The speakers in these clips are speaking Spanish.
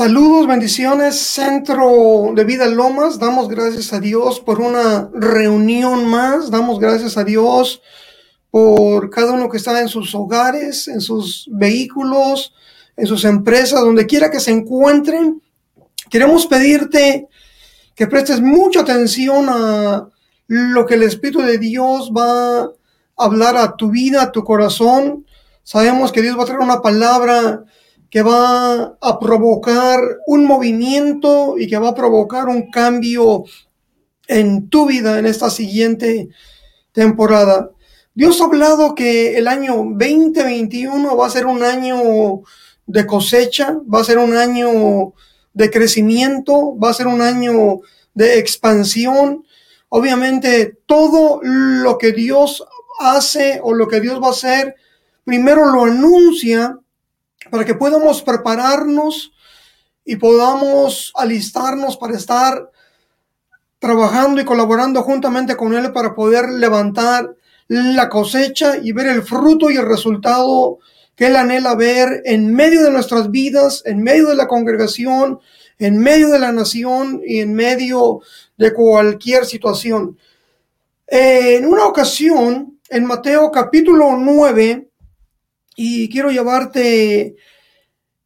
Saludos, bendiciones, Centro de Vida Lomas. Damos gracias a Dios por una reunión más. Damos gracias a Dios por cada uno que está en sus hogares, en sus vehículos, en sus empresas, donde quiera que se encuentren. Queremos pedirte que prestes mucha atención a lo que el Espíritu de Dios va a hablar a tu vida, a tu corazón. Sabemos que Dios va a traer una palabra que va a provocar un movimiento y que va a provocar un cambio en tu vida en esta siguiente temporada. Dios ha hablado que el año 2021 va a ser un año de cosecha, va a ser un año de crecimiento, va a ser un año de expansión. Obviamente todo lo que Dios hace o lo que Dios va a hacer, primero lo anuncia para que podamos prepararnos y podamos alistarnos para estar trabajando y colaborando juntamente con Él para poder levantar la cosecha y ver el fruto y el resultado que Él anhela ver en medio de nuestras vidas, en medio de la congregación, en medio de la nación y en medio de cualquier situación. En una ocasión, en Mateo capítulo 9, y quiero llevarte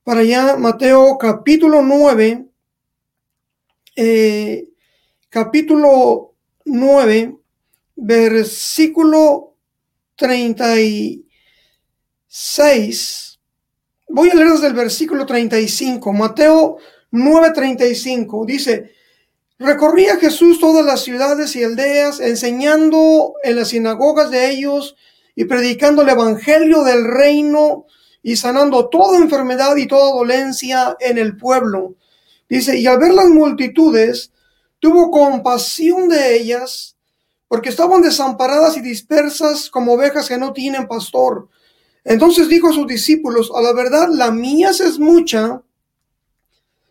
para allá, Mateo capítulo 9, eh, capítulo 9, versículo 36. Voy a leer desde el versículo 35. Mateo 9:35 dice, recorría Jesús todas las ciudades y aldeas, enseñando en las sinagogas de ellos y predicando el evangelio del reino y sanando toda enfermedad y toda dolencia en el pueblo. Dice, y al ver las multitudes, tuvo compasión de ellas, porque estaban desamparadas y dispersas como ovejas que no tienen pastor. Entonces dijo a sus discípulos, a la verdad, la mies es mucha,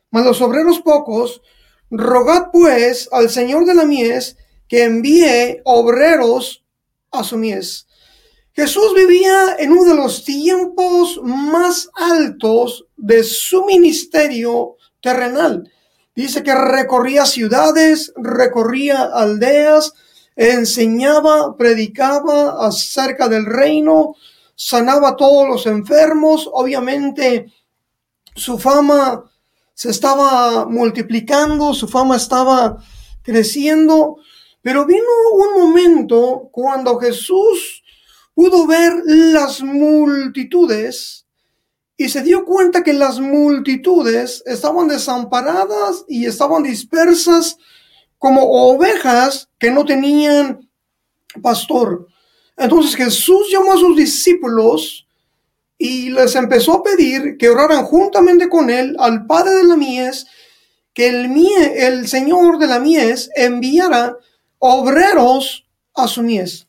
mas los obreros pocos, rogad pues al Señor de la mies que envíe obreros a su mies. Jesús vivía en uno de los tiempos más altos de su ministerio terrenal. Dice que recorría ciudades, recorría aldeas, enseñaba, predicaba acerca del reino, sanaba a todos los enfermos. Obviamente su fama se estaba multiplicando, su fama estaba creciendo, pero vino un momento cuando Jesús pudo ver las multitudes y se dio cuenta que las multitudes estaban desamparadas y estaban dispersas como ovejas que no tenían pastor. Entonces Jesús llamó a sus discípulos y les empezó a pedir que oraran juntamente con él al Padre de la mies, que el, mie, el Señor de la mies enviara obreros a su mies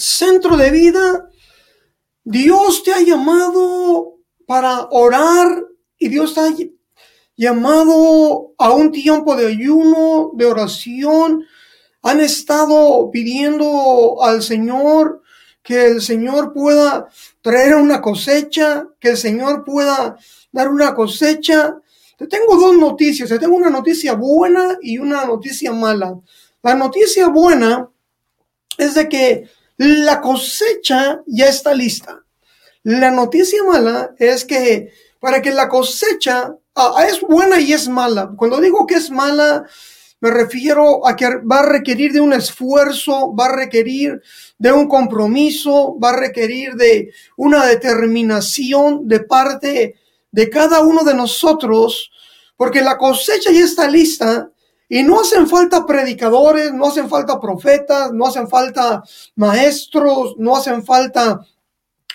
centro de vida, Dios te ha llamado para orar y Dios te ha llamado a un tiempo de ayuno, de oración. Han estado pidiendo al Señor que el Señor pueda traer una cosecha, que el Señor pueda dar una cosecha. Te tengo dos noticias, te tengo una noticia buena y una noticia mala. La noticia buena es de que la cosecha ya está lista. La noticia mala es que para que la cosecha ah, es buena y es mala. Cuando digo que es mala, me refiero a que va a requerir de un esfuerzo, va a requerir de un compromiso, va a requerir de una determinación de parte de cada uno de nosotros, porque la cosecha ya está lista y no hacen falta predicadores, no hacen falta profetas, no hacen falta maestros, no hacen falta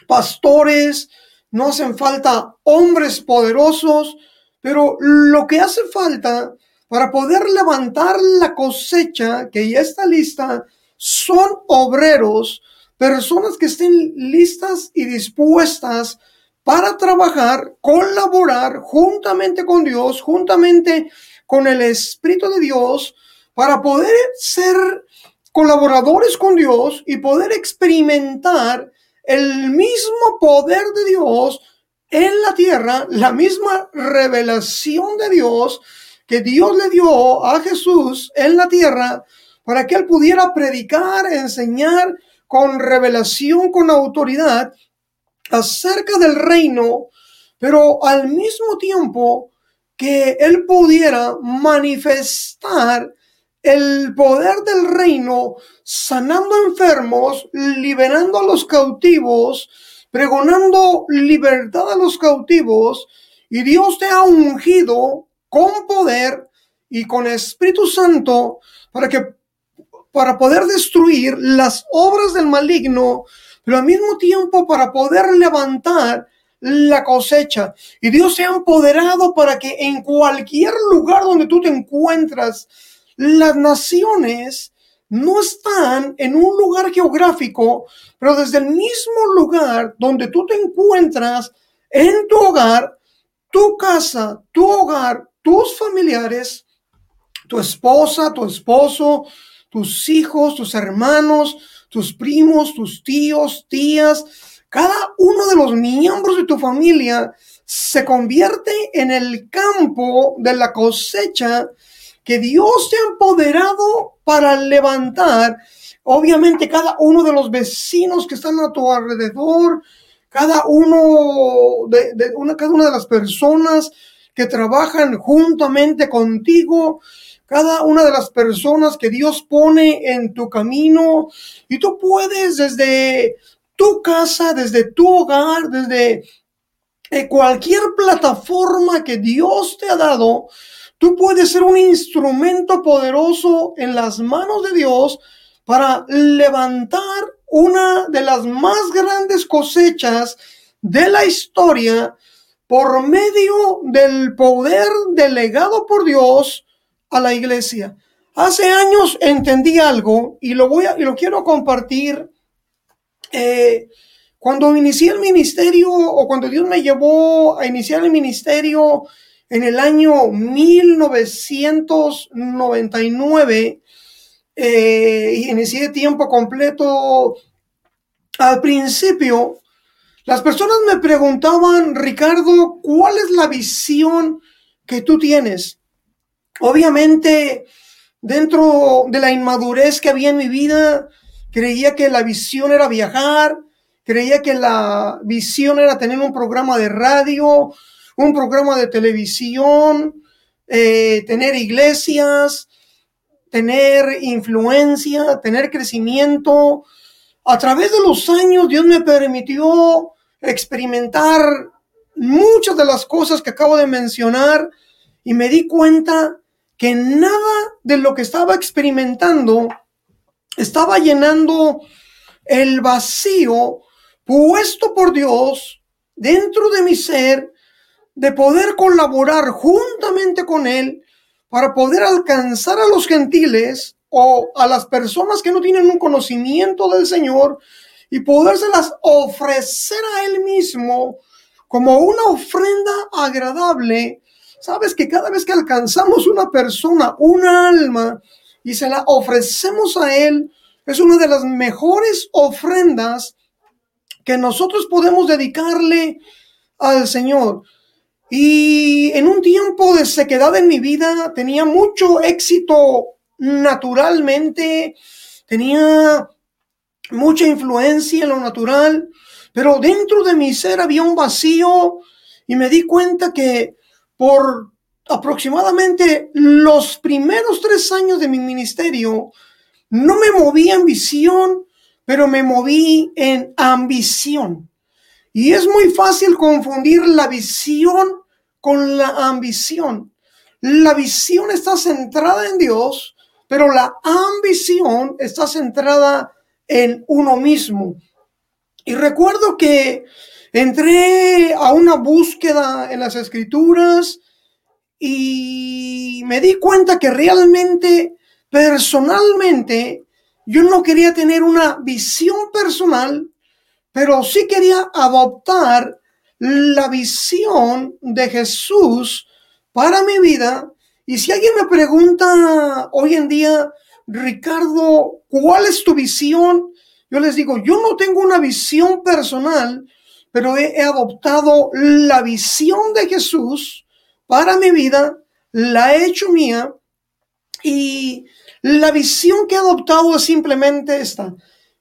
pastores, no hacen falta hombres poderosos, pero lo que hace falta para poder levantar la cosecha que ya está lista son obreros, personas que estén listas y dispuestas para trabajar, colaborar juntamente con Dios, juntamente con el Espíritu de Dios para poder ser colaboradores con Dios y poder experimentar el mismo poder de Dios en la tierra la misma revelación de Dios que Dios le dio a Jesús en la tierra para que él pudiera predicar, enseñar con revelación, con autoridad acerca del reino, pero al mismo tiempo que él pudiera manifestar el poder del reino, sanando enfermos, liberando a los cautivos, pregonando libertad a los cautivos, y Dios te ha ungido con poder y con Espíritu Santo para que para poder destruir las obras del maligno, pero al mismo tiempo para poder levantar la cosecha. Y Dios se ha empoderado para que en cualquier lugar donde tú te encuentras, las naciones no están en un lugar geográfico, pero desde el mismo lugar donde tú te encuentras, en tu hogar, tu casa, tu hogar, tus familiares, tu esposa, tu esposo, tus hijos, tus hermanos, tus primos, tus tíos, tías, cada uno de los miembros de tu familia se convierte en el campo de la cosecha que Dios te ha empoderado para levantar. Obviamente cada uno de los vecinos que están a tu alrededor, cada uno de, una, cada una de las personas que trabajan juntamente contigo, cada una de las personas que Dios pone en tu camino y tú puedes desde tu casa, desde tu hogar, desde eh, cualquier plataforma que Dios te ha dado, tú puedes ser un instrumento poderoso en las manos de Dios para levantar una de las más grandes cosechas de la historia por medio del poder delegado por Dios a la iglesia. Hace años entendí algo y lo voy a, y lo quiero compartir eh, cuando inicié el ministerio o cuando Dios me llevó a iniciar el ministerio en el año 1999, eh, y inicié tiempo completo, al principio, las personas me preguntaban, Ricardo, ¿cuál es la visión que tú tienes? Obviamente, dentro de la inmadurez que había en mi vida, creía que la visión era viajar, creía que la visión era tener un programa de radio, un programa de televisión, eh, tener iglesias, tener influencia, tener crecimiento. A través de los años Dios me permitió experimentar muchas de las cosas que acabo de mencionar y me di cuenta que nada de lo que estaba experimentando estaba llenando el vacío puesto por Dios dentro de mi ser de poder colaborar juntamente con Él para poder alcanzar a los gentiles o a las personas que no tienen un conocimiento del Señor y podérselas ofrecer a Él mismo como una ofrenda agradable. Sabes que cada vez que alcanzamos una persona, una alma, y se la ofrecemos a Él, es una de las mejores ofrendas que nosotros podemos dedicarle al Señor. Y en un tiempo de sequedad en mi vida tenía mucho éxito naturalmente, tenía mucha influencia en lo natural, pero dentro de mi ser había un vacío y me di cuenta que por aproximadamente los primeros tres años de mi ministerio, no me moví en visión, pero me moví en ambición. Y es muy fácil confundir la visión con la ambición. La visión está centrada en Dios, pero la ambición está centrada en uno mismo. Y recuerdo que entré a una búsqueda en las escrituras y me di cuenta que realmente, personalmente, yo no quería tener una visión personal, pero sí quería adoptar la visión de Jesús para mi vida. Y si alguien me pregunta hoy en día, Ricardo, ¿cuál es tu visión? Yo les digo, yo no tengo una visión personal, pero he, adoptado la visión de Jesús para mi vida, la he hecho mía y la visión que he adoptado es simplemente esta.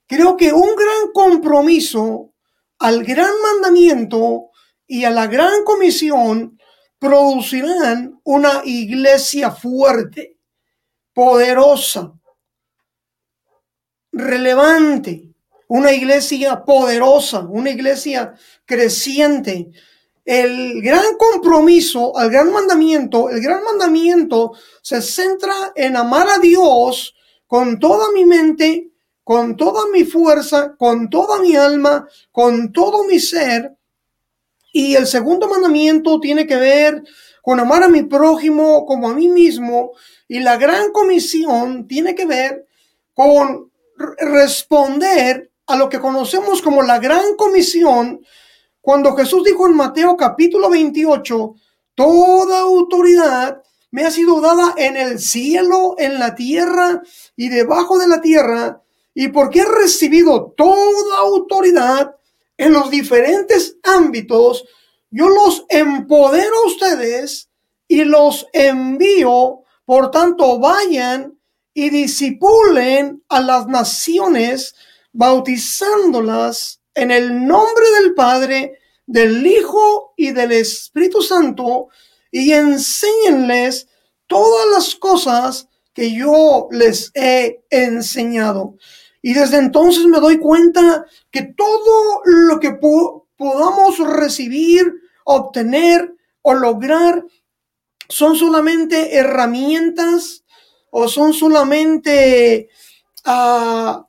Creo que un gran compromiso al gran mandamiento y a la gran comisión producirán una iglesia fuerte, poderosa, relevante, una iglesia poderosa, una iglesia creciente. El gran compromiso, el gran mandamiento, el gran mandamiento se centra en amar a Dios con toda mi mente, con toda mi fuerza, con toda mi alma, con todo mi ser. Y el segundo mandamiento tiene que ver con amar a mi prójimo como a mí mismo. Y la gran comisión tiene que ver con responder a lo que conocemos como la gran comisión, cuando Jesús dijo en Mateo capítulo 28, toda autoridad me ha sido dada en el cielo, en la tierra y debajo de la tierra, y porque he recibido toda autoridad en los diferentes ámbitos, yo los empodero a ustedes y los envío, por tanto vayan y disipulen a las naciones, bautizándolas en el nombre del Padre, del Hijo y del Espíritu Santo, y enséñenles todas las cosas que yo les he enseñado. Y desde entonces me doy cuenta que todo lo que podamos recibir, obtener o lograr son solamente herramientas o son solamente uh,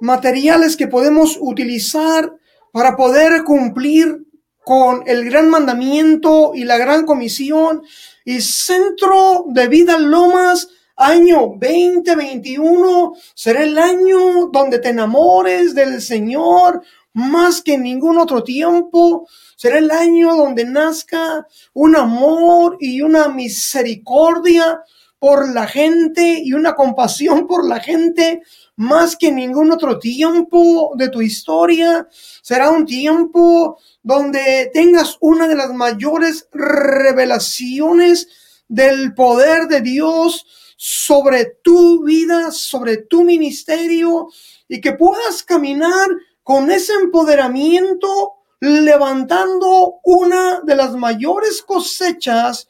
materiales que podemos utilizar para poder cumplir con el gran mandamiento y la gran comisión y centro de vida Lomas año 2021 será el año donde te enamores del Señor más que en ningún otro tiempo. Será el año donde nazca un amor y una misericordia por la gente y una compasión por la gente más que ningún otro tiempo de tu historia. Será un tiempo donde tengas una de las mayores revelaciones del poder de Dios sobre tu vida, sobre tu ministerio y que puedas caminar con ese empoderamiento levantando una de las mayores cosechas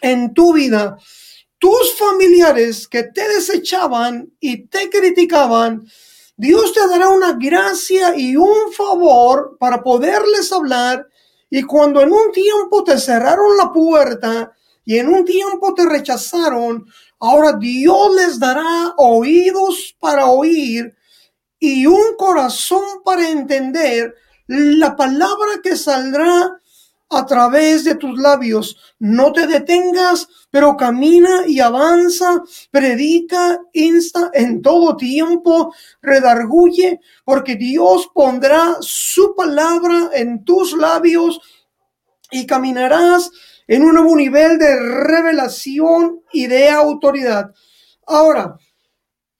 en tu vida tus familiares que te desechaban y te criticaban, Dios te dará una gracia y un favor para poderles hablar. Y cuando en un tiempo te cerraron la puerta y en un tiempo te rechazaron, ahora Dios les dará oídos para oír y un corazón para entender la palabra que saldrá a través de tus labios. No te detengas, pero camina y avanza, predica, insta en todo tiempo, redarguye, porque Dios pondrá su palabra en tus labios y caminarás en un nuevo nivel de revelación y de autoridad. Ahora,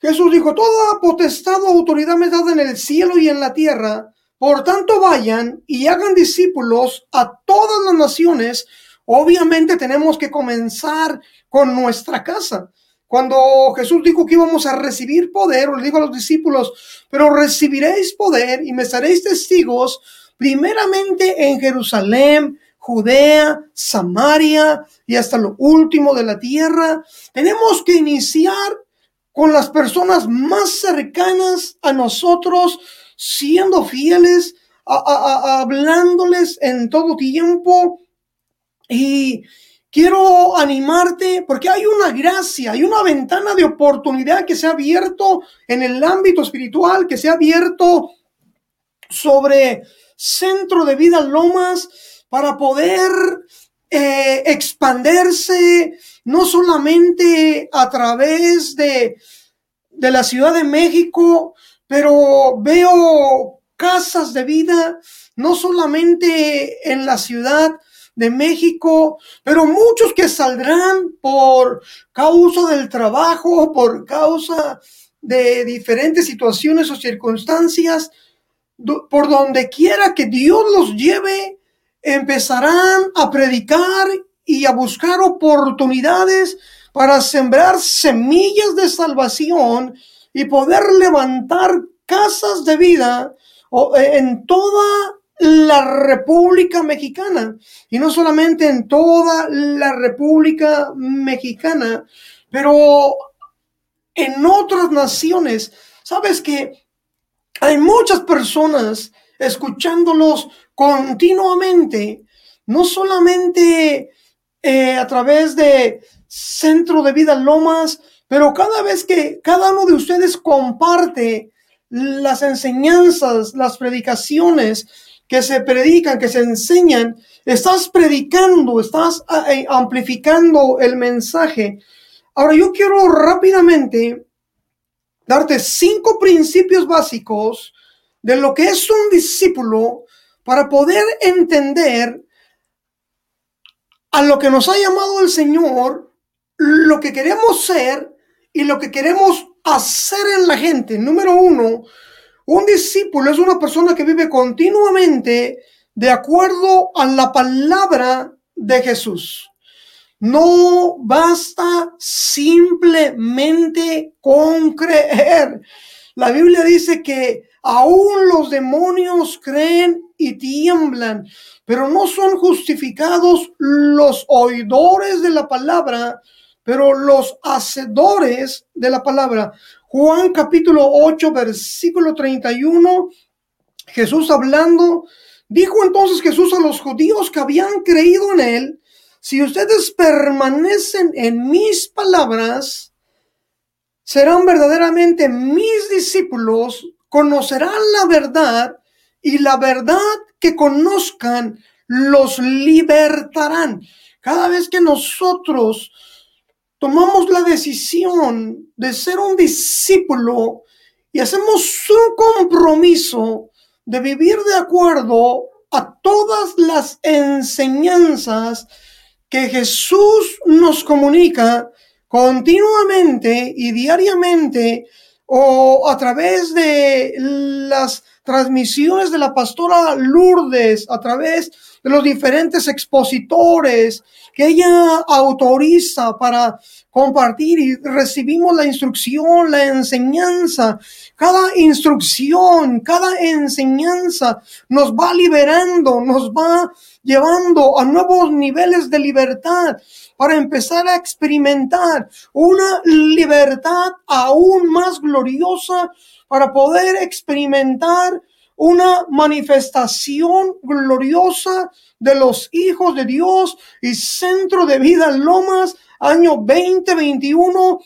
Jesús dijo, toda potestad o autoridad me dada en el cielo y en la tierra. Por tanto, vayan y hagan discípulos a todas las naciones. Obviamente tenemos que comenzar con nuestra casa. Cuando Jesús dijo que íbamos a recibir poder, le dijo a los discípulos, pero recibiréis poder y me seréis testigos primeramente en Jerusalén, Judea, Samaria y hasta lo último de la tierra. Tenemos que iniciar con las personas más cercanas a nosotros, siendo fieles, hablándoles en todo tiempo. Y quiero animarte porque hay una gracia, hay una ventana de oportunidad que se ha abierto en el ámbito espiritual, que se ha abierto sobre centro de vida Lomas para poder eh, expandirse no solamente a través de, de la Ciudad de México, pero veo casas de vida, no solamente en la ciudad de México, pero muchos que saldrán por causa del trabajo, por causa de diferentes situaciones o circunstancias, por donde quiera que Dios los lleve, empezarán a predicar y a buscar oportunidades para sembrar semillas de salvación y poder levantar casas de vida en toda la República Mexicana. Y no solamente en toda la República Mexicana, pero en otras naciones. Sabes que hay muchas personas escuchándolos continuamente, no solamente eh, a través de Centro de Vida Lomas, pero cada vez que cada uno de ustedes comparte las enseñanzas, las predicaciones que se predican, que se enseñan, estás predicando, estás eh, amplificando el mensaje. Ahora yo quiero rápidamente darte cinco principios básicos de lo que es un discípulo para poder entender a lo que nos ha llamado el Señor, lo que queremos ser y lo que queremos hacer en la gente. Número uno, un discípulo es una persona que vive continuamente de acuerdo a la palabra de Jesús. No basta simplemente con creer. La Biblia dice que aún los demonios creen y tiemblan, pero no son justificados los oidores de la palabra, pero los hacedores de la palabra. Juan capítulo 8, versículo 31, Jesús hablando, dijo entonces Jesús a los judíos que habían creído en él, si ustedes permanecen en mis palabras, serán verdaderamente mis discípulos, conocerán la verdad y la verdad que conozcan los libertarán. Cada vez que nosotros tomamos la decisión de ser un discípulo y hacemos un compromiso de vivir de acuerdo a todas las enseñanzas que Jesús nos comunica continuamente y diariamente o a través de las transmisiones de la pastora Lourdes, a través de los diferentes expositores que ella autoriza para compartir y recibimos la instrucción, la enseñanza. Cada instrucción, cada enseñanza nos va liberando, nos va llevando a nuevos niveles de libertad para empezar a experimentar una libertad aún más gloriosa para poder experimentar una manifestación gloriosa de los hijos de Dios y Centro de Vida Lomas, año 2021,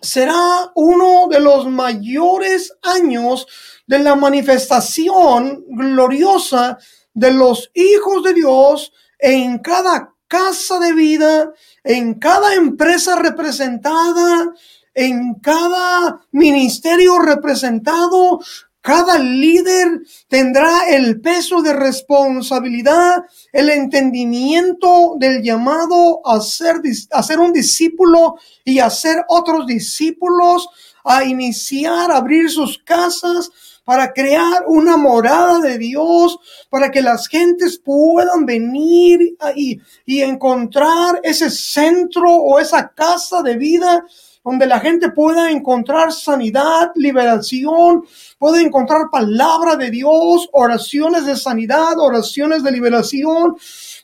será uno de los mayores años de la manifestación gloriosa de los hijos de Dios en cada casa de vida, en cada empresa representada, en cada ministerio representado, cada líder tendrá el peso de responsabilidad, el entendimiento del llamado a ser, a ser un discípulo y a ser otros discípulos, a iniciar, a abrir sus casas, para crear una morada de Dios, para que las gentes puedan venir y, y encontrar ese centro o esa casa de vida donde la gente pueda encontrar sanidad, liberación, puede encontrar palabra de Dios, oraciones de sanidad, oraciones de liberación,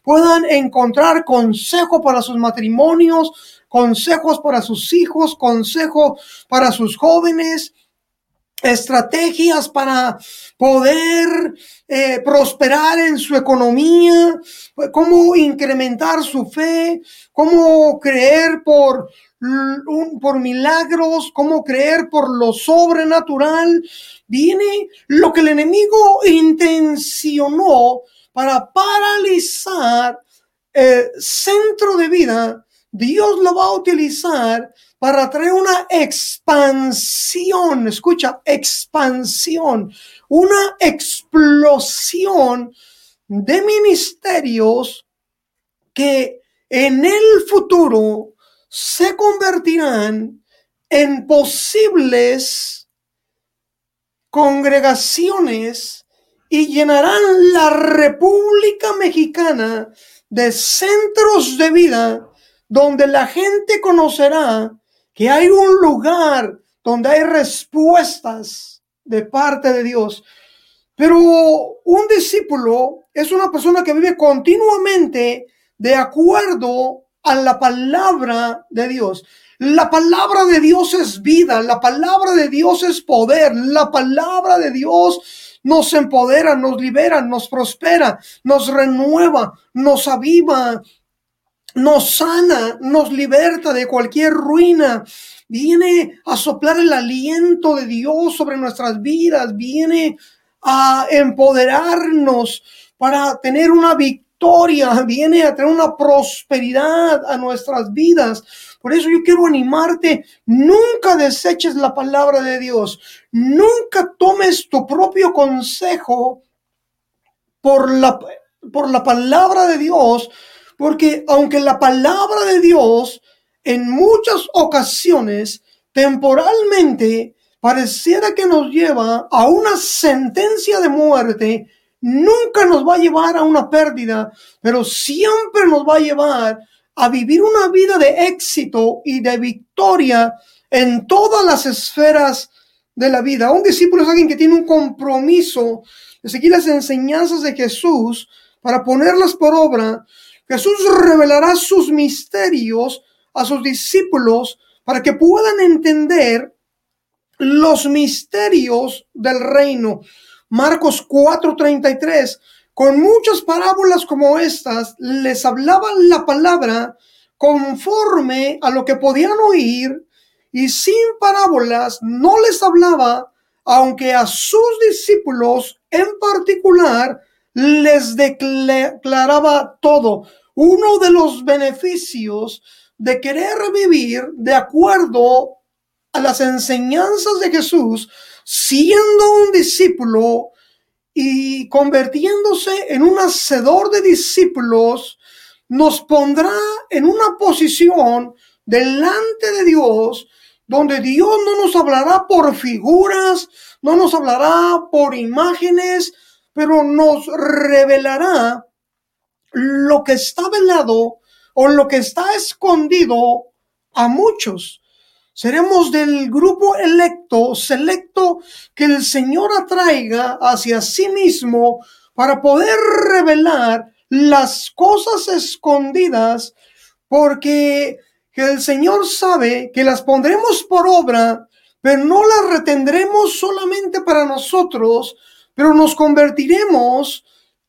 puedan encontrar consejo para sus matrimonios, consejos para sus hijos, consejo para sus jóvenes, estrategias para poder eh, prosperar en su economía, cómo incrementar su fe, cómo creer por, por milagros, cómo creer por lo sobrenatural. Viene lo que el enemigo intencionó para paralizar el centro de vida. Dios lo va a utilizar para traer una expansión, escucha, expansión, una explosión de ministerios que en el futuro se convertirán en posibles congregaciones y llenarán la República Mexicana de centros de vida donde la gente conocerá que hay un lugar donde hay respuestas de parte de Dios. Pero un discípulo es una persona que vive continuamente de acuerdo a la palabra de Dios. La palabra de Dios es vida, la palabra de Dios es poder, la palabra de Dios nos empodera, nos libera, nos prospera, nos renueva, nos aviva, nos sana, nos liberta de cualquier ruina. Viene a soplar el aliento de Dios sobre nuestras vidas, viene a empoderarnos para tener una victoria, viene a tener una prosperidad a nuestras vidas. Por eso yo quiero animarte, nunca deseches la palabra de Dios, nunca tomes tu propio consejo por la, por la palabra de Dios, porque aunque la palabra de Dios en muchas ocasiones temporalmente pareciera que nos lleva a una sentencia de muerte, nunca nos va a llevar a una pérdida, pero siempre nos va a llevar a vivir una vida de éxito y de victoria en todas las esferas de la vida. Un discípulo es alguien que tiene un compromiso de seguir las enseñanzas de Jesús para ponerlas por obra. Jesús revelará sus misterios a sus discípulos para que puedan entender los misterios del reino. Marcos 4:33, con muchas parábolas como estas, les hablaban la palabra conforme a lo que podían oír y sin parábolas no les hablaba, aunque a sus discípulos en particular les declaraba todo. Uno de los beneficios de querer vivir de acuerdo a las enseñanzas de Jesús, siendo un discípulo y convirtiéndose en un hacedor de discípulos, nos pondrá en una posición delante de Dios donde Dios no nos hablará por figuras, no nos hablará por imágenes, pero nos revelará lo que está velado o lo que está escondido a muchos. Seremos del grupo electo, selecto, que el Señor atraiga hacia sí mismo para poder revelar las cosas escondidas, porque el Señor sabe que las pondremos por obra, pero no las retendremos solamente para nosotros, pero nos convertiremos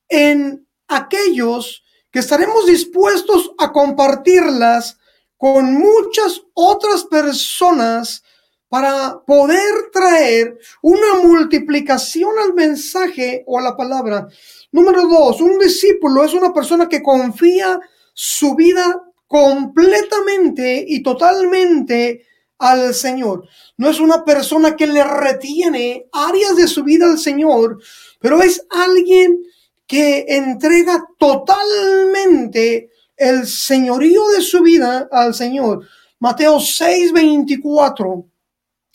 en aquellos que estaremos dispuestos a compartirlas con muchas otras personas para poder traer una multiplicación al mensaje o a la palabra. Número dos, un discípulo es una persona que confía su vida completamente y totalmente al Señor. No es una persona que le retiene áreas de su vida al Señor, pero es alguien que entrega totalmente el señorío de su vida al Señor. Mateo 6:24.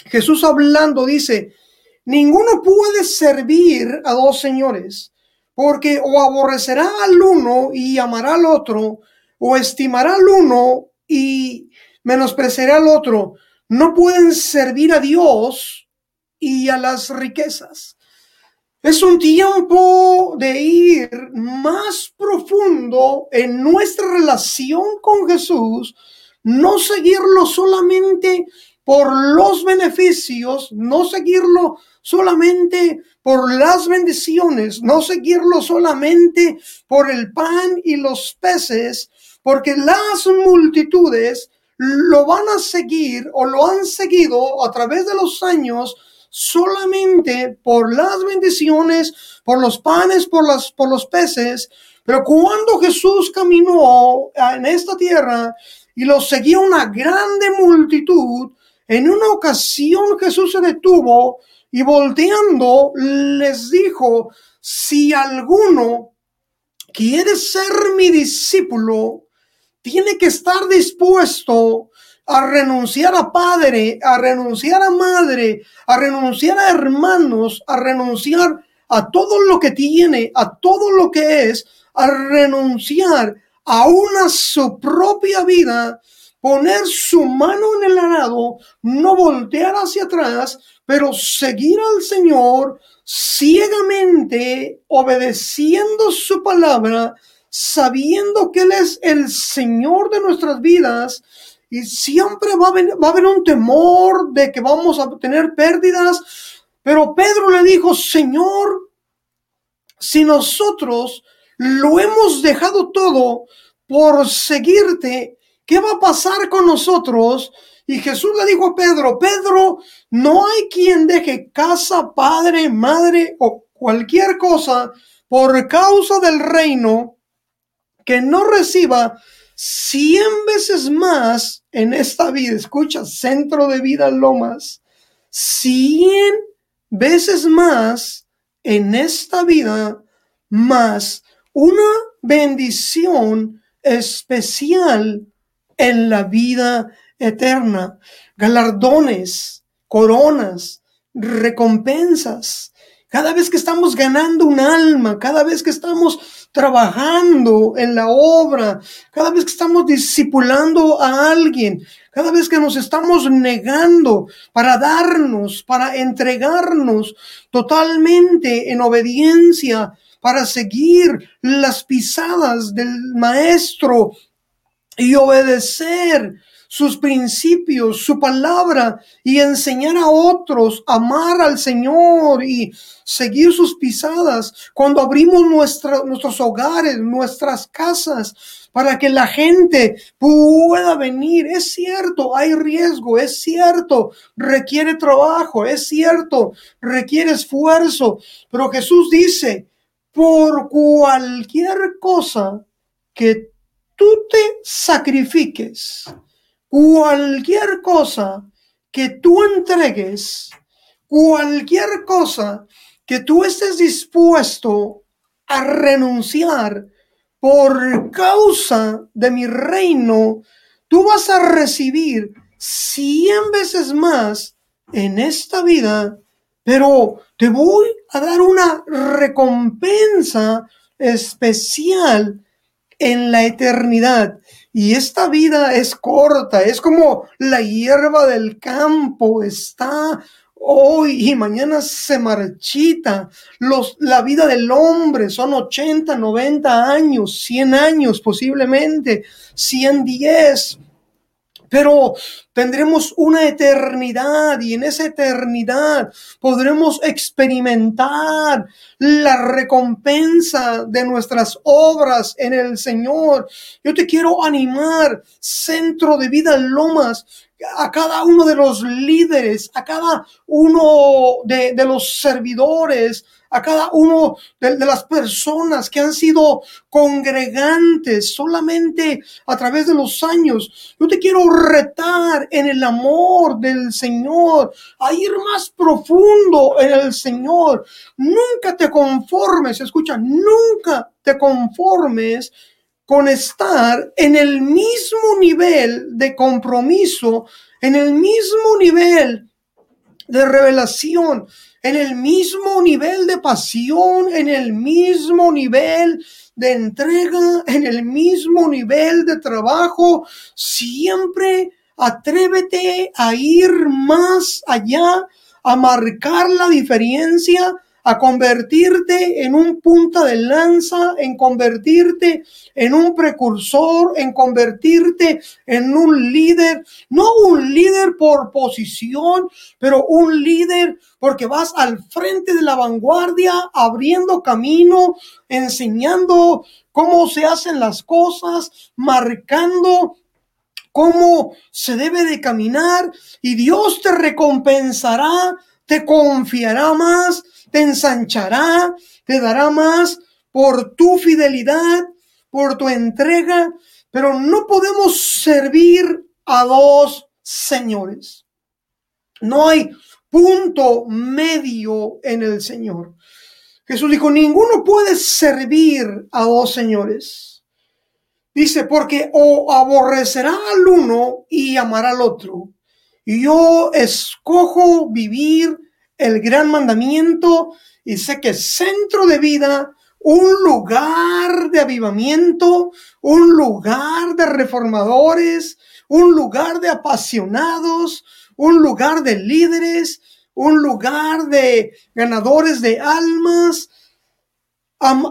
Jesús hablando dice, ninguno puede servir a dos señores, porque o aborrecerá al uno y amará al otro, o estimará al uno y menospreciará al otro. No pueden servir a Dios y a las riquezas. Es un tiempo de ir más profundo en nuestra relación con Jesús, no seguirlo solamente por los beneficios, no seguirlo solamente por las bendiciones, no seguirlo solamente por el pan y los peces, porque las multitudes lo van a seguir o lo han seguido a través de los años solamente por las bendiciones, por los panes, por, las, por los peces. Pero cuando Jesús caminó en esta tierra y lo seguía una grande multitud, en una ocasión Jesús se detuvo y volteando les dijo, si alguno quiere ser mi discípulo, tiene que estar dispuesto a renunciar a padre, a renunciar a madre, a renunciar a hermanos, a renunciar a todo lo que tiene, a todo lo que es, a renunciar aún a su propia vida, poner su mano en el arado, no voltear hacia atrás, pero seguir al Señor ciegamente, obedeciendo su palabra, sabiendo que Él es el Señor de nuestras vidas. Y siempre va a, va a haber un temor de que vamos a tener pérdidas. Pero Pedro le dijo, Señor, si nosotros lo hemos dejado todo por seguirte, ¿qué va a pasar con nosotros? Y Jesús le dijo a Pedro, Pedro, no hay quien deje casa, padre, madre o cualquier cosa por causa del reino que no reciba cien veces más en esta vida. Escucha, centro de vida Lomas, cien veces más en esta vida, más una bendición especial en la vida eterna, galardones, coronas, recompensas. Cada vez que estamos ganando un alma, cada vez que estamos trabajando en la obra, cada vez que estamos discipulando a alguien, cada vez que nos estamos negando para darnos, para entregarnos totalmente en obediencia, para seguir las pisadas del Maestro y obedecer sus principios, su palabra y enseñar a otros amar al Señor y seguir sus pisadas. Cuando abrimos nuestros hogares, nuestras casas, para que la gente pueda venir. Es cierto, hay riesgo, es cierto, requiere trabajo, es cierto, requiere esfuerzo, pero Jesús dice, por cualquier cosa que tú te sacrifiques, cualquier cosa que tú entregues, cualquier cosa que tú estés dispuesto a renunciar por causa de mi reino, tú vas a recibir cien veces más en esta vida, pero te voy a dar una recompensa especial en la eternidad. Y esta vida es corta, es como la hierba del campo, está hoy y mañana se marchita. Los, la vida del hombre son 80, 90 años, 100 años posiblemente, 110 pero tendremos una eternidad y en esa eternidad podremos experimentar la recompensa de nuestras obras en el Señor. Yo te quiero animar, Centro de Vida Lomas, a cada uno de los líderes, a cada uno de, los servidores, a cada uno de, las personas que han sido congregantes solamente a través de los años. Yo te quiero retar en el amor del Señor, a ir más profundo en el Señor. Nunca te conformes, escucha, nunca te conformes con estar en el mismo nivel de compromiso, en el mismo nivel de revelación, en el mismo nivel de pasión, en el mismo nivel de entrega, en el mismo nivel de trabajo. Siempre atrévete a ir más allá, a marcar la diferencia a convertirte en un punta de lanza, en convertirte en un precursor, en convertirte en un líder, no un líder por posición, pero un líder porque vas al frente de la vanguardia, abriendo camino, enseñando cómo se hacen las cosas, marcando cómo se debe de caminar y Dios te recompensará, te confiará más, te ensanchará, te dará más por tu fidelidad, por tu entrega, pero no podemos servir a dos señores. No hay punto medio en el Señor. Jesús dijo, ninguno puede servir a dos señores. Dice, porque o aborrecerá al uno y amará al otro. Y yo escojo vivir el gran mandamiento y sé que centro de vida, un lugar de avivamiento, un lugar de reformadores, un lugar de apasionados, un lugar de líderes, un lugar de ganadores de almas.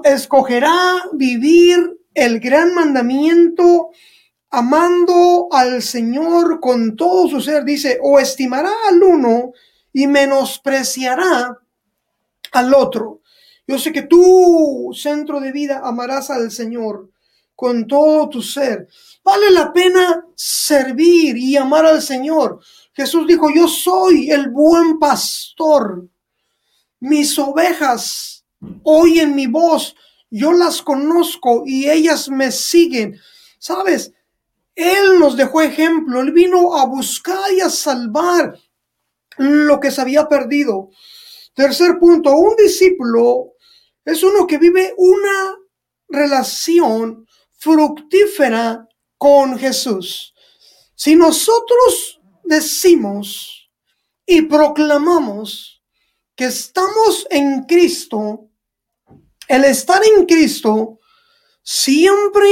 escogerá vivir el gran mandamiento amando al Señor con todo su ser. Dice, o estimará al uno y menospreciará al otro. Yo sé que tú, centro de vida, amarás al Señor con todo tu ser. Vale la pena servir y amar al Señor. Jesús dijo, yo soy el buen pastor. Mis ovejas oyen mi voz, yo las conozco y ellas me siguen. ¿Sabes? Él nos dejó ejemplo, Él vino a buscar y a salvar lo que se había perdido. Tercer punto, un discípulo es uno que vive una relación fructífera con Jesús. Si nosotros decimos y proclamamos que estamos en Cristo, el estar en Cristo siempre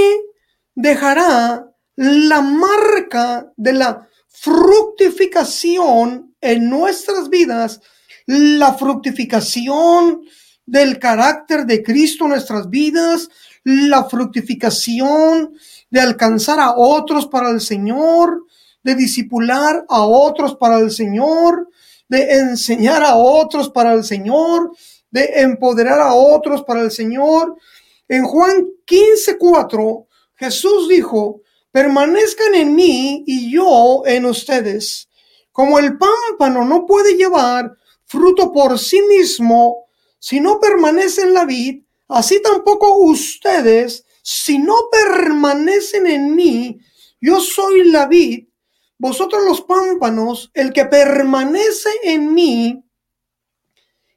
dejará la marca de la fructificación en nuestras vidas, la fructificación del carácter de Cristo en nuestras vidas, la fructificación de alcanzar a otros para el Señor, de disipular a otros para el Señor, de enseñar a otros para el Señor, de empoderar a otros para el Señor. En Juan 15, 4, Jesús dijo, permanezcan en mí y yo en ustedes. Como el pámpano no puede llevar fruto por sí mismo si no permanece en la vid, así tampoco ustedes si no permanecen en mí. Yo soy la vid vosotros los pámpanos, el que permanece en mí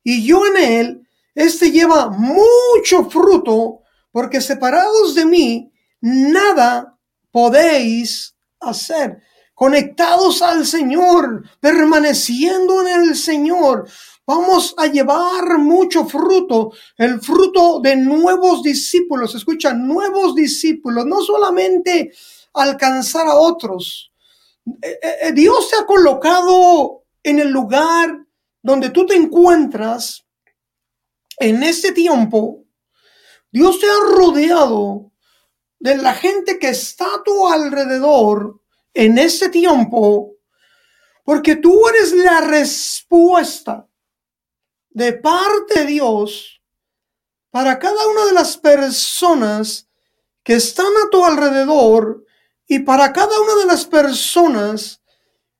y yo en él, este lleva mucho fruto, porque separados de mí, nada podéis hacer. Conectados al Señor, permaneciendo en el Señor, vamos a llevar mucho fruto, el fruto de nuevos discípulos. Escucha, nuevos discípulos, no solamente alcanzar a otros, eh, eh, eh, Dios te ha colocado en el lugar donde tú te encuentras en este tiempo. Dios te ha rodeado de la gente que está a tu alrededor en este tiempo, porque tú eres la respuesta de parte de Dios para cada una de las personas que están a tu alrededor y para cada una de las personas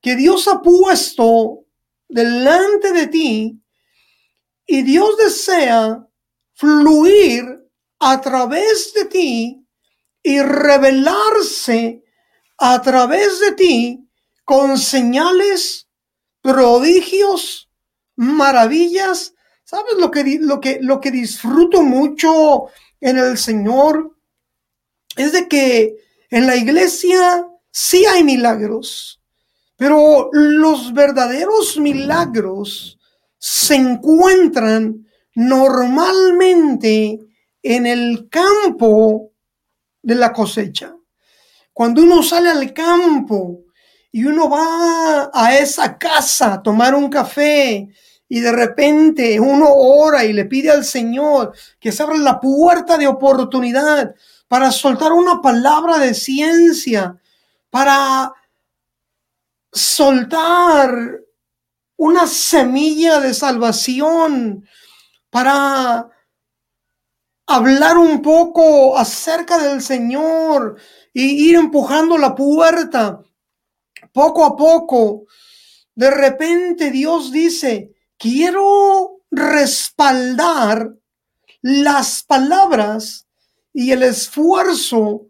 que Dios ha puesto delante de ti, y Dios desea fluir a través de ti y revelarse a través de ti con señales, prodigios, maravillas. ¿Sabes lo que, lo que, lo que disfruto mucho en el Señor? Es de que en la iglesia sí hay milagros, pero los verdaderos milagros se encuentran normalmente en el campo de la cosecha. Cuando uno sale al campo y uno va a esa casa a tomar un café y de repente uno ora y le pide al Señor que se abra la puerta de oportunidad para soltar una palabra de ciencia, para soltar una semilla de salvación, para hablar un poco acerca del Señor y ir empujando la puerta poco a poco. De repente Dios dice, quiero respaldar las palabras y el esfuerzo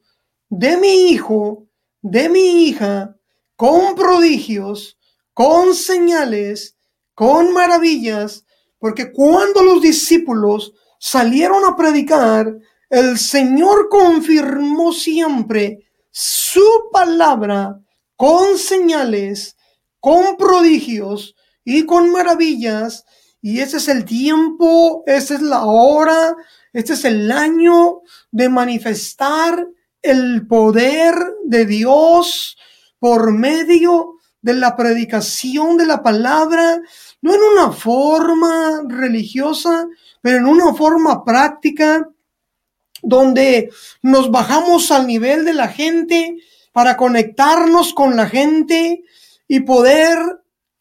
de mi hijo, de mi hija, con prodigios, con señales, con maravillas, porque cuando los discípulos salieron a predicar, el Señor confirmó siempre su palabra con señales, con prodigios y con maravillas, Y ese es el tiempo, esta es la hora, este es el año de manifestar el poder de Dios por medio de la predicación de la palabra, no en una forma religiosa, pero en una forma práctica, donde nos bajamos al nivel de la gente para conectarnos con la gente y poder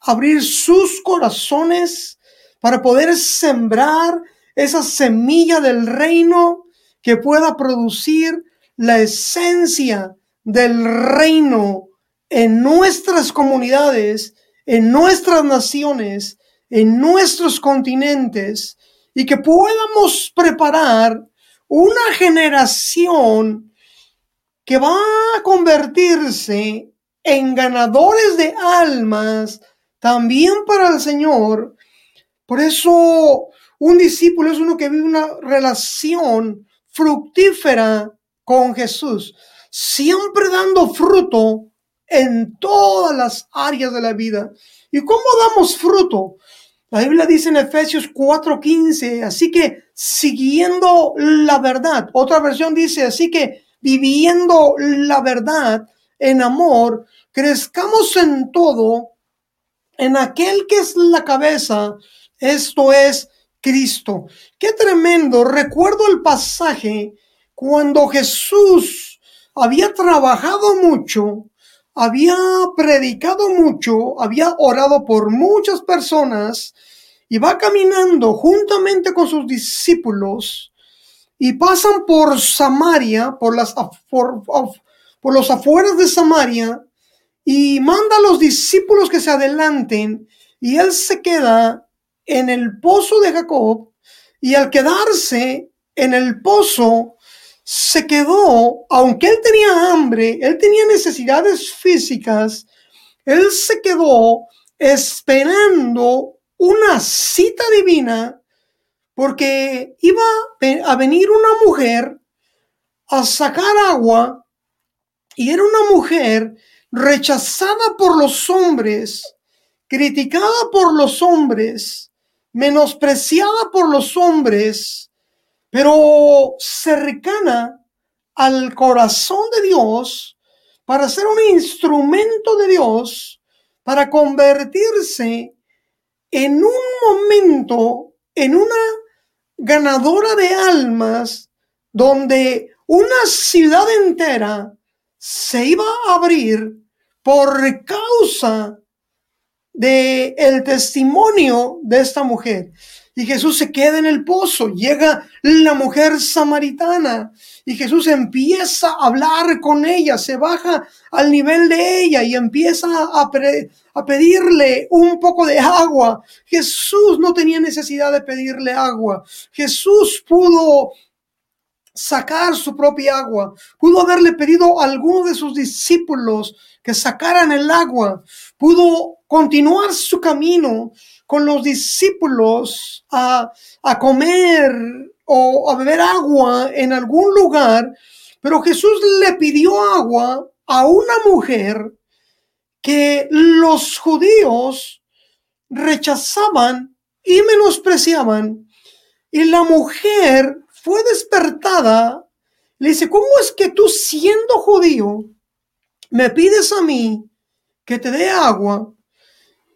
abrir sus corazones para poder sembrar esa semilla del reino que pueda producir la esencia del reino en nuestras comunidades, en nuestras naciones, en nuestros continentes y que podamos preparar una generación que va a convertirse en ganadores de almas también para el Señor. Por eso un discípulo es uno que vive una relación fructífera con Jesús, siempre dando fruto en todas las áreas de la vida. ¿Y cómo damos fruto? La Biblia dice en Efesios 4:15, así que siguiendo la verdad. Otra versión dice, así que viviendo la verdad en amor, crezcamos en todo en aquel que es la cabeza, esto es Cristo. Qué tremendo. Recuerdo el pasaje cuando Jesús había trabajado mucho, había predicado mucho, había orado por muchas personas y va caminando juntamente con sus discípulos y pasan por Samaria, por, las, por, los afueras de Samaria y manda a los discípulos que se adelanten y él se queda en el pozo de Jacob y al quedarse en el pozo se quedó, aunque él tenía hambre, él tenía necesidades físicas, él se quedó esperando una cita divina porque iba a venir una mujer a sacar agua y era una mujer rechazada por los hombres, criticada por los hombres, menospreciada por los hombres, pero cercana al corazón de Dios para ser un instrumento de Dios, para convertirse en un momento, en una ganadora de almas, donde una ciudad entera se iba a abrir por causa de el testimonio de esta mujer. Y Jesús se queda en el pozo, llega la mujer samaritana y Jesús empieza a hablar con ella, se baja al nivel de ella y empieza a, a pedirle un poco de agua. Jesús no tenía necesidad de pedirle agua. Jesús pudo sacar su propia agua. Pudo haberle pedido a alguno de sus discípulos que sacaran el agua. Pudo continuar su camino con los discípulos a, a comer o a beber agua en algún lugar. Pero Jesús le pidió agua a una mujer que los judíos rechazaban y menospreciaban. Y la mujer fue despertada, le dice, ¿cómo es que tú siendo judío me pides a mí que te dé agua?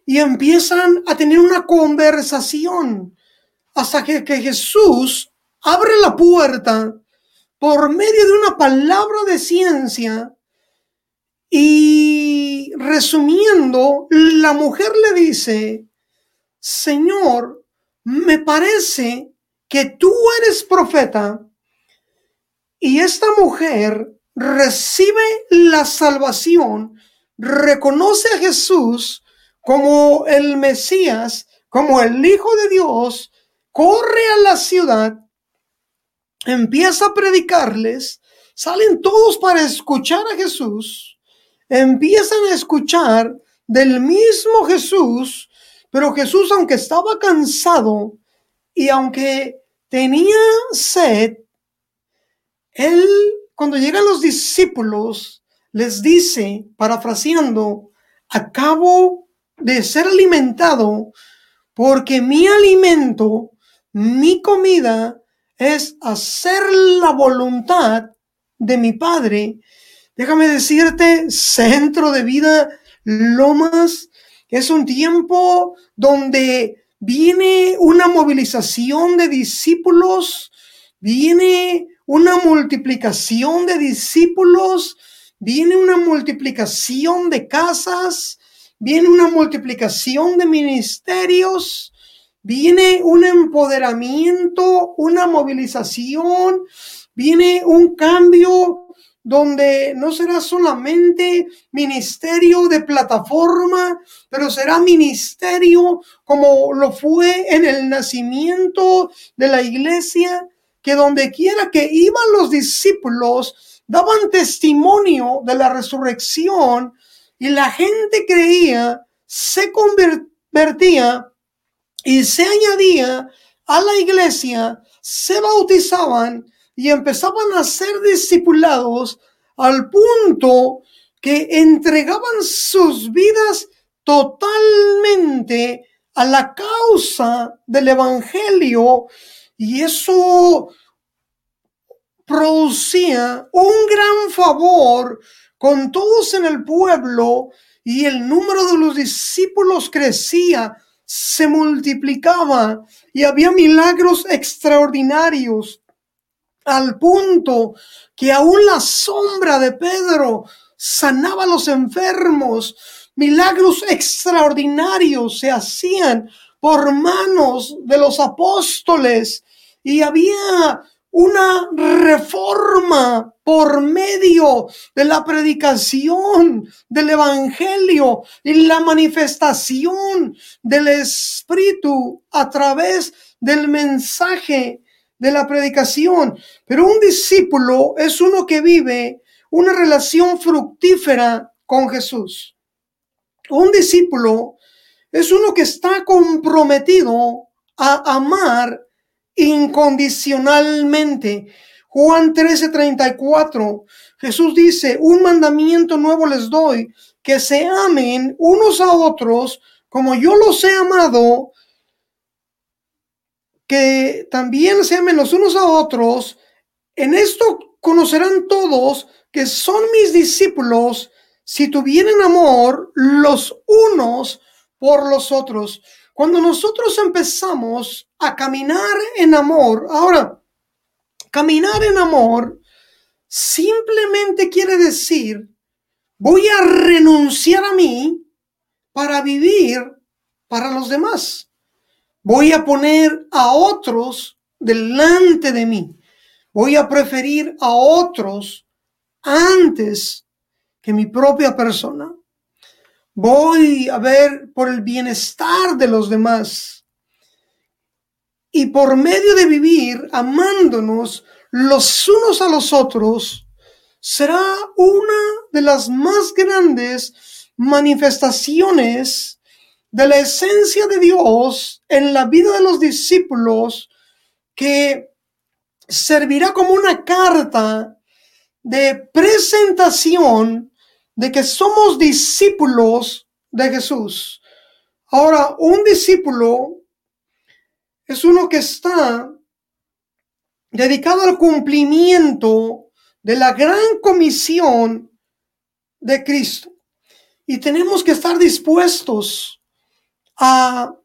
Y empiezan a tener una conversación hasta que, que Jesús abre la puerta por medio de una palabra de ciencia y resumiendo, la mujer le dice, Señor, me parece que tú eres profeta y esta mujer recibe la salvación, reconoce a Jesús como el Mesías, como el Hijo de Dios, corre a la ciudad, empieza a predicarles, salen todos para escuchar a Jesús, empiezan a escuchar del mismo Jesús, pero Jesús, aunque estaba cansado y aunque tenía sed, él, cuando llegan los discípulos, les dice, parafraseando, acabo de ser alimentado porque mi alimento, mi comida es hacer la voluntad de mi Padre. Déjame decirte, centro de vida Lomas es un tiempo donde viene una movilización de discípulos, viene una multiplicación de discípulos, viene una multiplicación de casas, viene una multiplicación de ministerios, viene un empoderamiento, una movilización, viene un cambio donde no será solamente ministerio de plataforma, pero será ministerio como lo fue en el nacimiento de la iglesia, que donde quiera que iban los discípulos, daban testimonio de la resurrección y la gente creía, se convertía y se añadía a la iglesia, se bautizaban y empezaban a ser discipulados al punto que entregaban sus vidas totalmente a la causa del Evangelio y eso producía un gran favor con todos en el pueblo y el número de los discípulos crecía, se multiplicaba y había milagros extraordinarios al punto que aún la sombra de Pedro sanaba a los enfermos. Milagros extraordinarios se hacían por manos de los apóstoles y había una reforma por medio de la predicación del Evangelio y la manifestación del Espíritu a través del mensaje de la predicación. Pero un discípulo es uno que vive una relación fructífera con Jesús. Un discípulo es uno que está comprometido a amar incondicionalmente. Juan 13:34, Jesús dice, un mandamiento nuevo les doy, que se amen unos a otros como yo los he amado, que también se amen los unos a otros. En esto conocerán todos que son mis discípulos si tuvieran amor los unos por los otros. Cuando nosotros empezamos a caminar en amor, ahora, caminar en amor simplemente quiere decir, voy a renunciar a mí para vivir para los demás. Voy a poner a otros delante de mí. Voy a preferir a otros antes que mi propia persona. Voy a ver por el bienestar de los demás. Y por medio de vivir amándonos los unos a los otros, será una de las más grandes manifestaciones de la esencia de Dios en la vida de los discípulos que servirá como una carta de presentación de que somos discípulos de Jesús. Ahora, un discípulo es uno que está dedicado al cumplimiento de la gran comisión de Cristo. Y tenemos que estar dispuestos a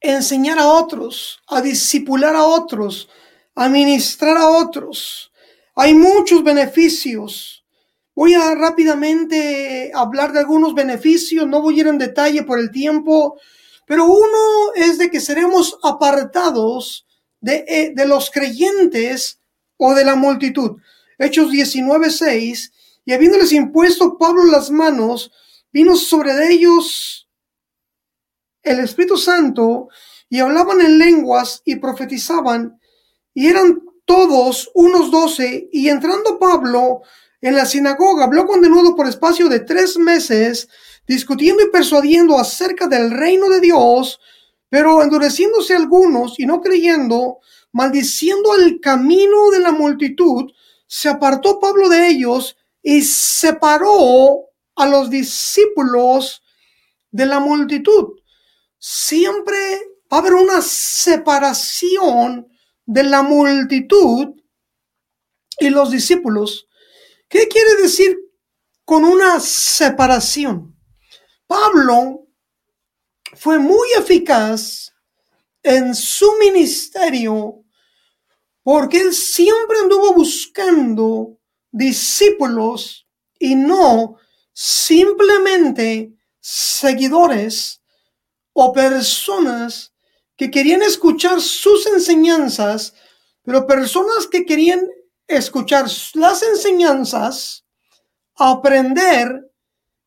enseñar a otros, a discipular a otros, a ministrar a otros. Hay muchos beneficios. Voy a rápidamente hablar de algunos beneficios, no voy a ir en detalle por el tiempo, pero uno es de que seremos apartados de, eh, de los creyentes o de la multitud. Hechos 19:6, y habiéndoles impuesto Pablo las manos, vino sobre ellos el Espíritu Santo y hablaban en lenguas y profetizaban y eran todos unos doce y entrando Pablo en la sinagoga habló con denudo por espacio de tres meses discutiendo y persuadiendo acerca del reino de Dios, pero endureciéndose algunos y no creyendo, maldiciendo el camino de la multitud, se apartó Pablo de ellos y separó a los discípulos de la multitud. siempre va a haber una separación de la multitud y los discípulos. ¿Qué quiere decir con una separación? Pablo fue muy eficaz en su ministerio porque él siempre anduvo buscando discípulos y no simplemente seguidores o personas que querían escuchar sus enseñanzas, pero personas que querían escuchar las enseñanzas, aprender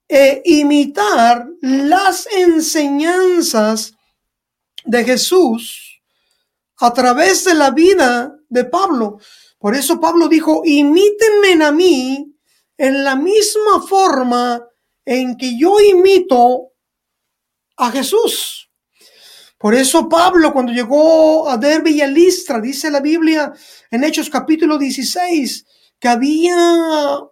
e imitar las enseñanzas de Jesús a través de la vida de Pablo. Por eso Pablo dijo, imítenme a mí en la misma forma en que yo imito a Jesús. Por eso Pablo cuando llegó a Derbe y a Listra, dice la Biblia en Hechos capítulo 16, que había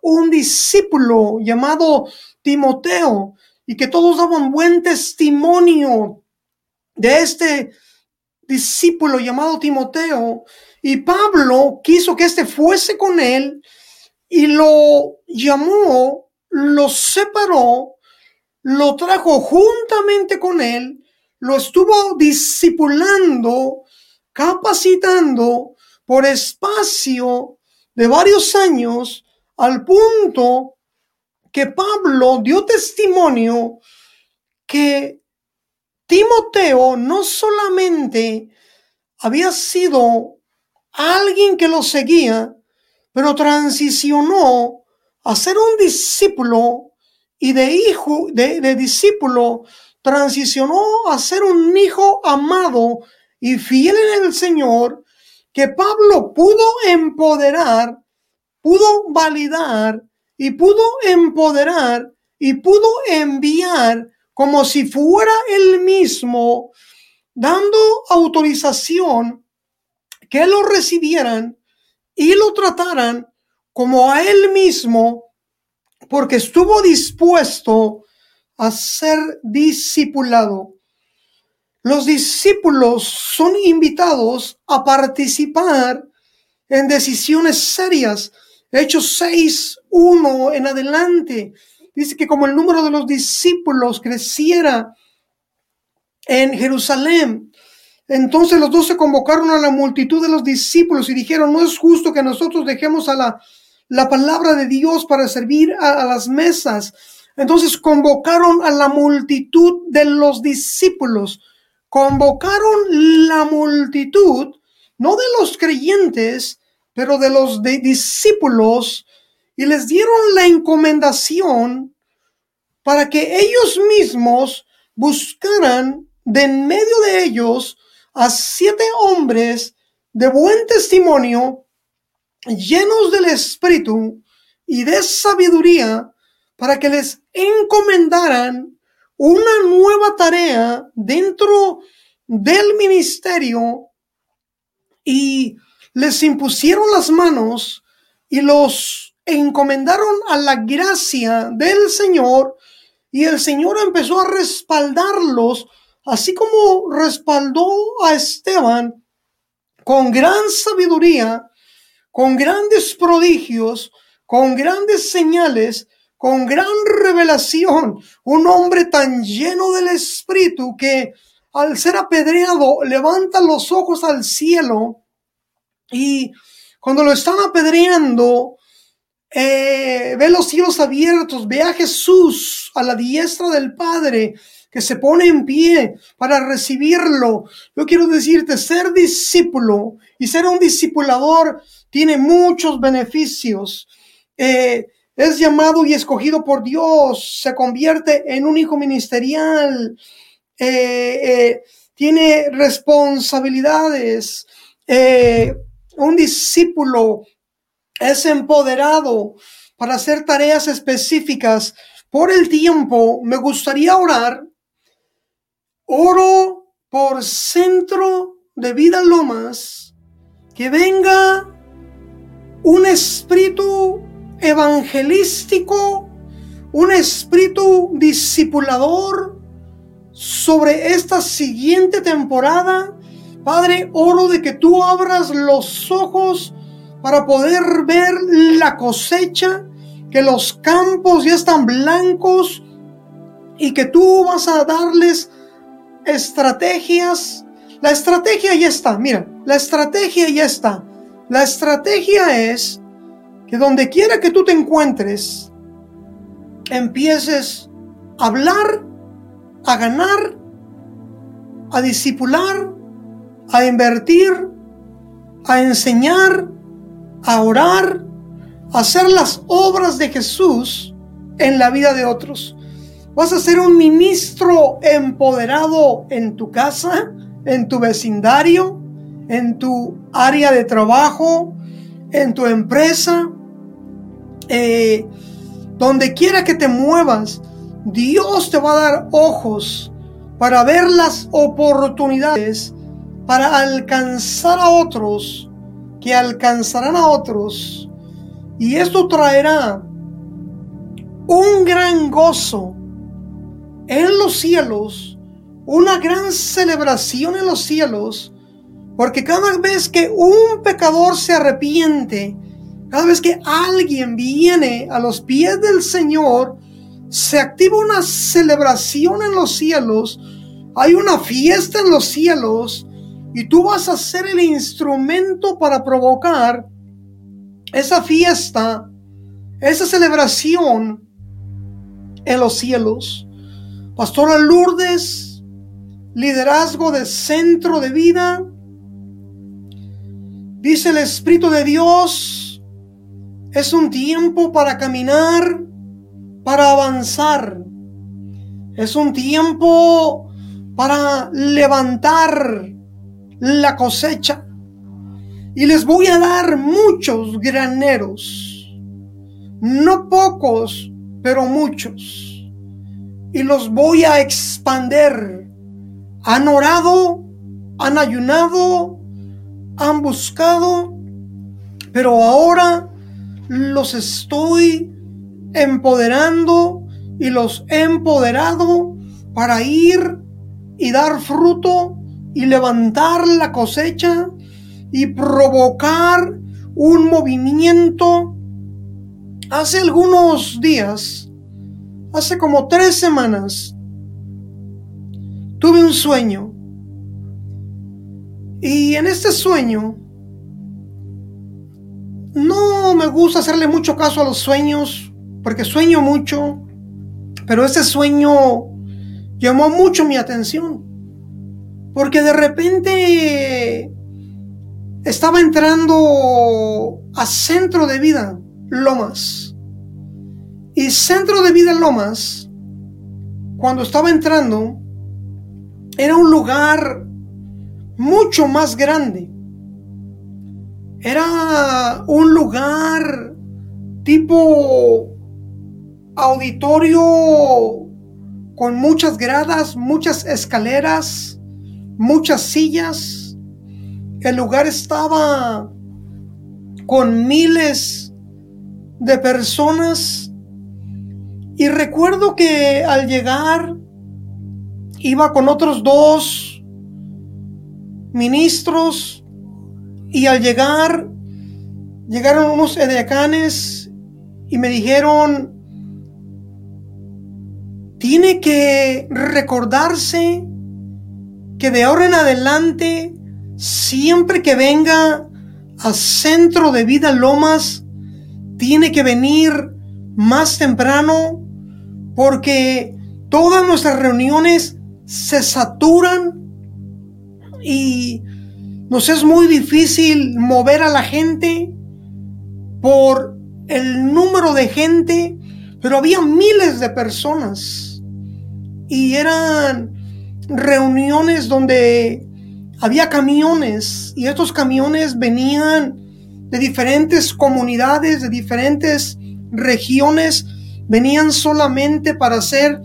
un discípulo llamado Timoteo y que todos daban buen testimonio de este discípulo llamado Timoteo. Y Pablo quiso que éste fuese con él y lo llamó, lo separó lo trajo juntamente con él, lo estuvo discipulando, capacitando por espacio de varios años, al punto que Pablo dio testimonio que Timoteo no solamente había sido alguien que lo seguía, pero transicionó a ser un discípulo y de hijo, de, discípulo, transicionó a ser un hijo amado y fiel en el Señor, que Pablo pudo empoderar, pudo validar y pudo empoderar y pudo enviar como si fuera él mismo, dando autorización que lo recibieran y lo trataran como a él mismo porque estuvo dispuesto a ser discipulado. Los discípulos son invitados a participar en decisiones serias. Hechos 6, 1 en adelante. Dice que como el número de los discípulos creciera en Jerusalén, entonces los dos se convocaron a la multitud de los discípulos y dijeron, no es justo que nosotros dejemos a la la palabra de Dios para servir a, las mesas. Entonces convocaron a la multitud de los discípulos, convocaron la multitud, no de los creyentes, pero de los discípulos, y les dieron la encomendación para que ellos mismos buscaran de en medio de ellos a siete hombres de buen testimonio llenos del Espíritu y de sabiduría para que les encomendaran una nueva tarea dentro del ministerio y les impusieron las manos y los encomendaron a la gracia del Señor. Y el Señor empezó a respaldarlos, así como respaldó a Esteban con gran sabiduría con grandes prodigios, con grandes señales, con gran revelación, un hombre tan lleno del Espíritu que al ser apedreado levanta los ojos al cielo y cuando lo están apedreando, eh, ve los cielos abiertos, ve a Jesús a la diestra del Padre que se pone en pie para recibirlo. Yo quiero decirte, ser discípulo y ser un discipulador tiene muchos beneficios. Eh, es llamado y escogido por Dios, se convierte en un hijo ministerial, eh, eh, tiene responsabilidades. un discípulo es empoderado para hacer tareas específicas. Por el tiempo, me gustaría orar. Oro por Centro de Vida Lomas, que venga un espíritu evangelístico, un espíritu discipulador sobre esta siguiente temporada. Padre, oro de que tú abras los ojos para poder ver la cosecha, que los campos ya están blancos y que tú vas a darles estrategias. La estrategia ya está, mira, la estrategia ya está. La estrategia es que donde quiera que tú te encuentres, empieces a hablar, a ganar, a discipular, a invertir, a enseñar, a orar, a hacer las obras de Jesús en la vida de otros. Vas a ser un ministro empoderado en tu casa, en tu vecindario, en tu área de trabajo, en tu empresa, eh, donde quiera que te muevas, Dios te va a dar ojos para ver las oportunidades para alcanzar a otros que alcanzarán a otros. Y esto traerá un gran gozo en los cielos, una gran celebración en los cielos, porque cada vez que un pecador se arrepiente, cada vez que alguien viene a los pies del Señor, se activa una celebración en los cielos, hay una fiesta en los cielos, y tú vas a ser el instrumento para provocar esa fiesta, esa celebración en los cielos. Pastora Lourdes, liderazgo de centro de vida. Dice el Espíritu de Dios, es un tiempo para caminar, para avanzar. Es un tiempo para levantar la cosecha. Y les voy a dar muchos graneros. No pocos, pero muchos. Y los voy a expander. Han orado, han ayunado, han buscado, pero ahora los estoy empoderando y los he empoderado para ir y dar fruto y levantar la cosecha y provocar un movimiento. Hace algunos días, hace como tres semanas, tuve un sueño. Y en este sueño, no me gusta hacerle mucho caso a los sueños, porque sueño mucho, pero ese sueño llamó mucho mi atención. Porque de repente estaba entrando a Centro de Vida Lomas. Y Centro de Vida Lomas, cuando estaba entrando, era un lugar mucho más grande. Era un lugar tipo auditorio con muchas gradas, muchas escaleras, muchas sillas. El lugar estaba con miles de personas. Y recuerdo que al llegar iba con otros dos ministros y al llegar llegaron unos edecanes y me dijeron, tiene que recordarse que de ahora en adelante, siempre que venga a Centro de Vida Lomas, tiene que venir más temprano porque todas nuestras reuniones se saturan y nos es muy difícil mover a la gente por el número de gente, pero había miles de personas y eran reuniones donde había camiones y estos camiones venían de diferentes comunidades, de diferentes regiones, venían solamente para ser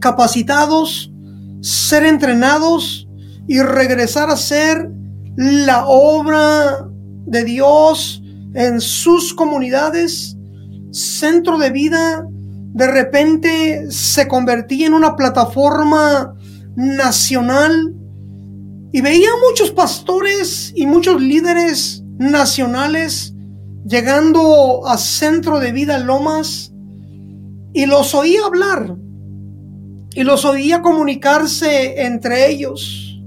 capacitados, ser entrenados y regresar a hacer la obra de Dios en sus comunidades, centro de vida de repente se convertía en una plataforma nacional y veía muchos pastores y muchos líderes nacionales llegando a Centro de Vida Lomas y los oía hablar y los oía comunicarse entre ellos.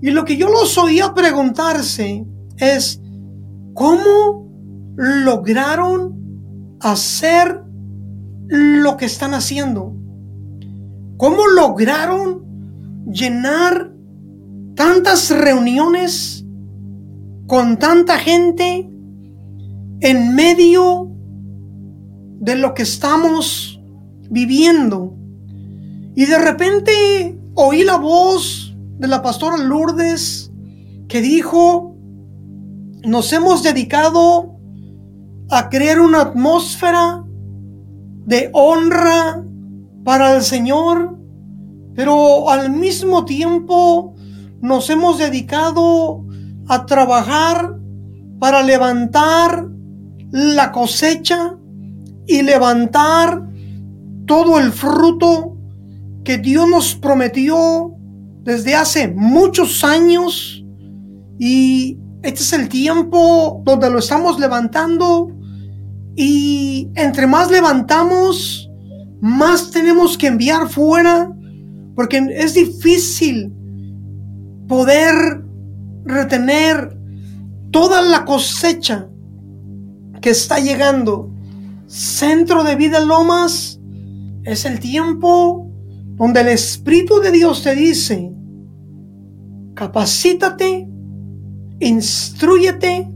Y lo que yo los oía preguntarse es, ¿cómo lograron hacer lo que están haciendo? ¿Cómo lograron llenar tantas reuniones con tanta gente en medio de lo que estamos viviendo? Y de repente oí la voz de la pastora Lourdes que dijo, nos hemos dedicado a crear una atmósfera de honra para el Señor, pero al mismo tiempo nos hemos dedicado a trabajar para levantar la cosecha y levantar todo el fruto que Dios nos prometió desde hace muchos años y este es el tiempo donde lo estamos levantando y entre más levantamos, más tenemos que enviar fuera, porque es difícil poder retener toda la cosecha que está llegando. Centro de vida Lomas es el tiempo donde el Espíritu de Dios te dice, capacítate instruyete,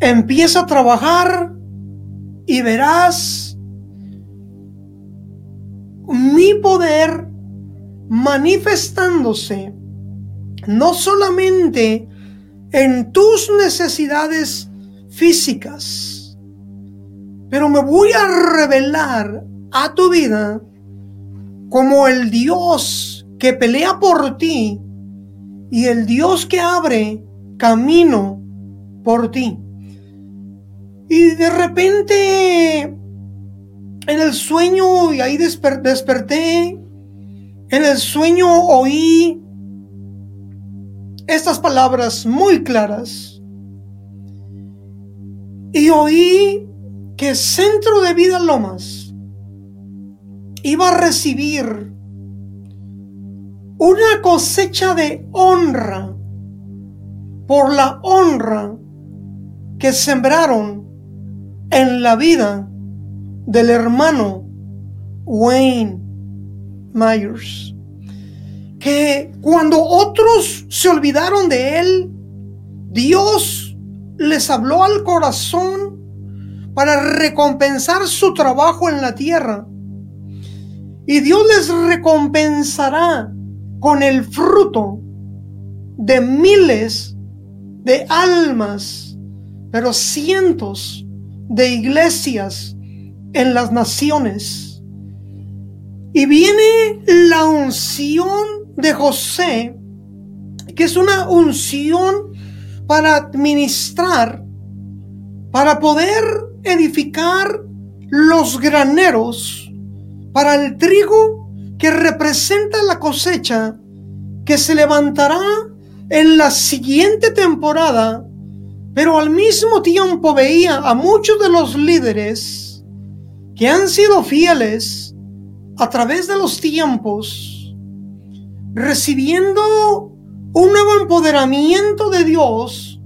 empieza a trabajar y verás mi poder manifestándose no solamente en tus necesidades físicas, pero me voy a revelar a tu vida como el Dios que pelea por ti y el Dios que abre camino por ti. Y de repente en el sueño, y ahí desperté, en el sueño oí estas palabras muy claras. Y oí que Centro de Vida Lomas iba a recibir una cosecha de honra por la honra que sembraron en la vida del hermano Wayne Myers. Que cuando otros se olvidaron de él, Dios les habló al corazón para recompensar su trabajo en la tierra. Y Dios les recompensará con el fruto de miles de almas, pero cientos de iglesias en las naciones. Y viene la unción de José, que es una unción para administrar, para poder edificar los graneros para el trigo que representa la cosecha que se levantará en la siguiente temporada, pero al mismo tiempo veía a muchos de los líderes que han sido fieles a través de los tiempos, recibiendo un nuevo empoderamiento de Dios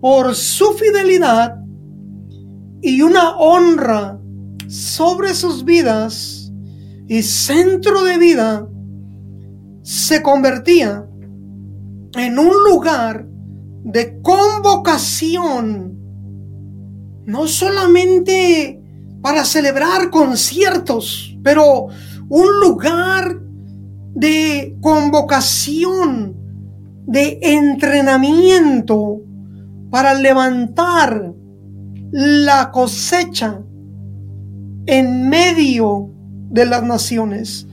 por su fidelidad y una honra sobre sus vidas y centro de vida se convertía en un lugar de convocación, no solamente para celebrar conciertos, pero un lugar de convocación, de entrenamiento para levantar la cosecha en medio de las naciones.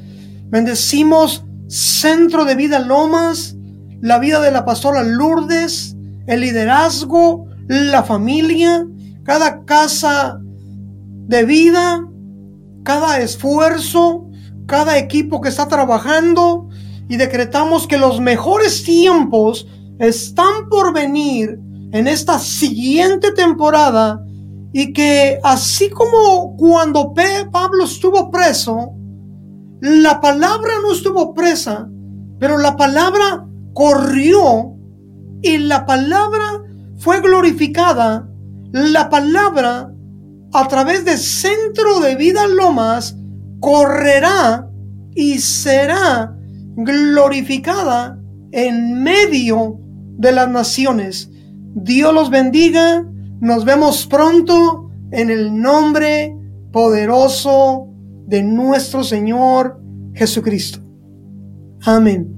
Bendecimos Centro de Vida Lomas, la vida de la pastora Lourdes, el liderazgo, la familia, cada casa de vida, cada esfuerzo, cada equipo que está trabajando y decretamos que los mejores tiempos están por venir en esta siguiente temporada y que así como cuando Pablo estuvo preso, la palabra no estuvo presa, pero la palabra corrió y la palabra fue glorificada. La palabra a través de Centro de Vida Lomas correrá y será glorificada en medio de las naciones. Dios los bendiga. Nos vemos pronto en el nombre poderoso de nuestro Señor Jesucristo. Amén.